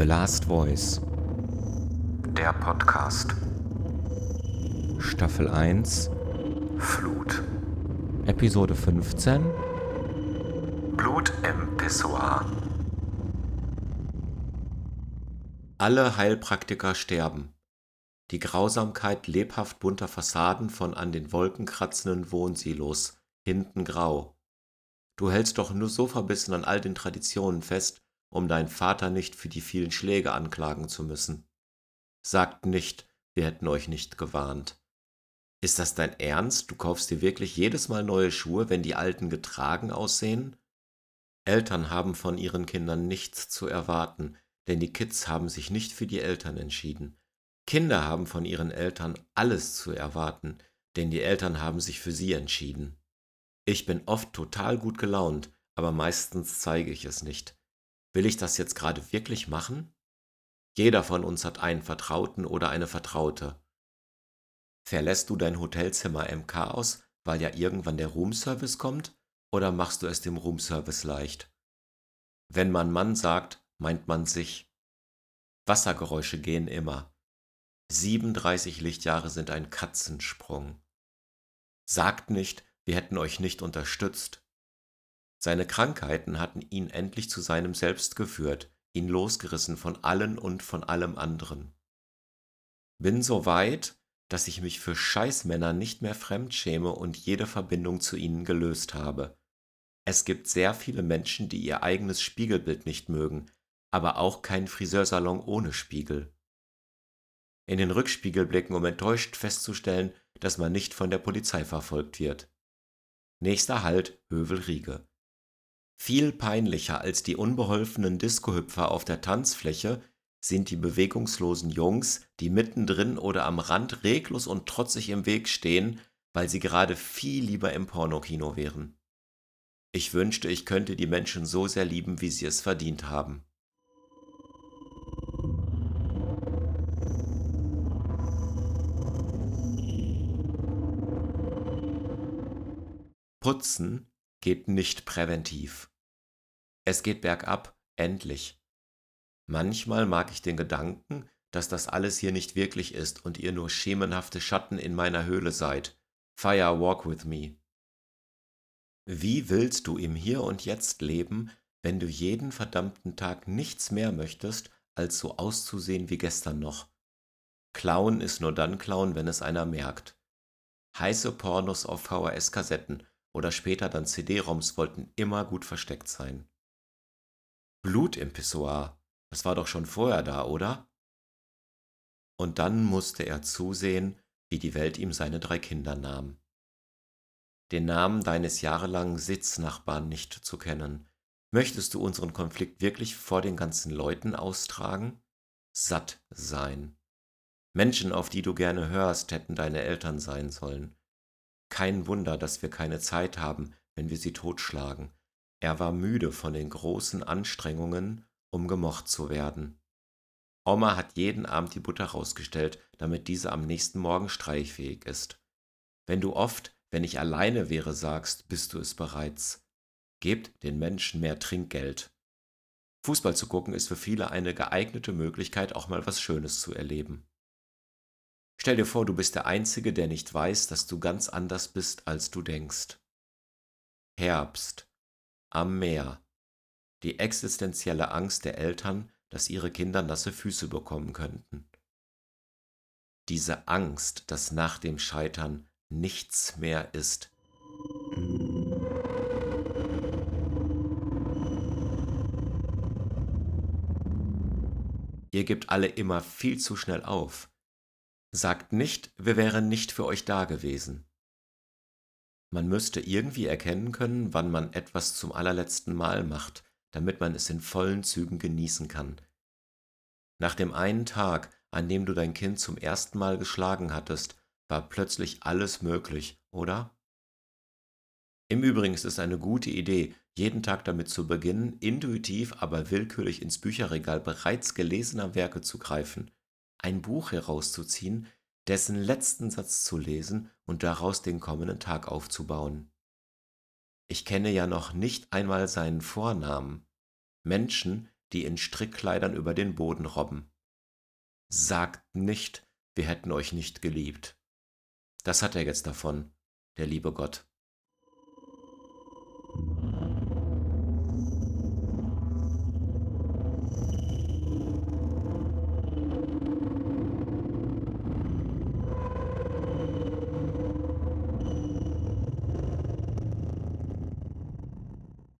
The Last Voice, Der Podcast Staffel 1, Flut. Episode 15. Blut im Pissoir. Alle Heilpraktiker sterben. Die Grausamkeit lebhaft bunter Fassaden von an den Wolken kratzenden Wohnsilos, hinten grau. Du hältst doch nur so verbissen an all den Traditionen fest, um deinen Vater nicht für die vielen Schläge anklagen zu müssen. Sagt nicht, wir hätten euch nicht gewarnt. Ist das dein Ernst? Du kaufst dir wirklich jedes Mal neue Schuhe, wenn die alten getragen aussehen? Eltern haben von ihren Kindern nichts zu erwarten, denn die Kids haben sich nicht für die Eltern entschieden. Kinder haben von ihren Eltern alles zu erwarten, denn die Eltern haben sich für sie entschieden. Ich bin oft total gut gelaunt, aber meistens zeige ich es nicht. Will ich das jetzt gerade wirklich machen? Jeder von uns hat einen Vertrauten oder eine Vertraute. Verlässt du dein Hotelzimmer im Chaos, weil ja irgendwann der Roomservice kommt, oder machst du es dem Roomservice leicht? Wenn man Mann sagt, meint man sich. Wassergeräusche gehen immer. 37 Lichtjahre sind ein Katzensprung. Sagt nicht, wir hätten euch nicht unterstützt. Seine Krankheiten hatten ihn endlich zu seinem Selbst geführt, ihn losgerissen von allen und von allem anderen. Bin so weit, dass ich mich für Scheißmänner nicht mehr fremdschäme und jede Verbindung zu ihnen gelöst habe. Es gibt sehr viele Menschen, die ihr eigenes Spiegelbild nicht mögen, aber auch keinen Friseursalon ohne Spiegel. In den Rückspiegel blicken, um enttäuscht festzustellen, dass man nicht von der Polizei verfolgt wird. Nächster Halt Hövelriege. Viel peinlicher als die unbeholfenen Diskohüpfer auf der Tanzfläche sind die bewegungslosen Jungs, die mittendrin oder am Rand reglos und trotzig im Weg stehen, weil sie gerade viel lieber im Pornokino wären. Ich wünschte, ich könnte die Menschen so sehr lieben, wie sie es verdient haben. Putzen geht nicht präventiv. Es geht bergab, endlich. Manchmal mag ich den Gedanken, dass das alles hier nicht wirklich ist und ihr nur schemenhafte Schatten in meiner Höhle seid. Fire walk with me. Wie willst du im Hier und Jetzt leben, wenn du jeden verdammten Tag nichts mehr möchtest, als so auszusehen wie gestern noch? Klauen ist nur dann Klauen, wenn es einer merkt. Heiße Pornos auf VHS-Kassetten oder später dann CD-ROMs wollten immer gut versteckt sein. Blut im Pissoir, das war doch schon vorher da, oder? Und dann musste er zusehen, wie die Welt ihm seine drei Kinder nahm. Den Namen deines jahrelangen Sitznachbarn nicht zu kennen. Möchtest du unseren Konflikt wirklich vor den ganzen Leuten austragen? Satt sein. Menschen, auf die du gerne hörst, hätten deine Eltern sein sollen. Kein Wunder, dass wir keine Zeit haben, wenn wir sie totschlagen. Er war müde von den großen Anstrengungen, um gemocht zu werden. Oma hat jeden Abend die Butter rausgestellt, damit diese am nächsten Morgen streichfähig ist. Wenn du oft, wenn ich alleine wäre, sagst, bist du es bereits. Gebt den Menschen mehr Trinkgeld. Fußball zu gucken ist für viele eine geeignete Möglichkeit, auch mal was Schönes zu erleben. Stell dir vor, du bist der Einzige, der nicht weiß, dass du ganz anders bist, als du denkst. Herbst. Am Meer. Die existenzielle Angst der Eltern, dass ihre Kinder nasse Füße bekommen könnten. Diese Angst, dass nach dem Scheitern nichts mehr ist. Ihr gebt alle immer viel zu schnell auf. Sagt nicht, wir wären nicht für euch da gewesen. Man müsste irgendwie erkennen können, wann man etwas zum allerletzten Mal macht, damit man es in vollen Zügen genießen kann. Nach dem einen Tag, an dem du dein Kind zum ersten Mal geschlagen hattest, war plötzlich alles möglich, oder? Im Übrigen ist es eine gute Idee, jeden Tag damit zu beginnen, intuitiv, aber willkürlich ins Bücherregal bereits gelesener Werke zu greifen, ein Buch herauszuziehen, dessen letzten Satz zu lesen und daraus den kommenden Tag aufzubauen. Ich kenne ja noch nicht einmal seinen Vornamen. Menschen, die in Strickkleidern über den Boden robben. Sagt nicht, wir hätten euch nicht geliebt. Das hat er jetzt davon, der liebe Gott.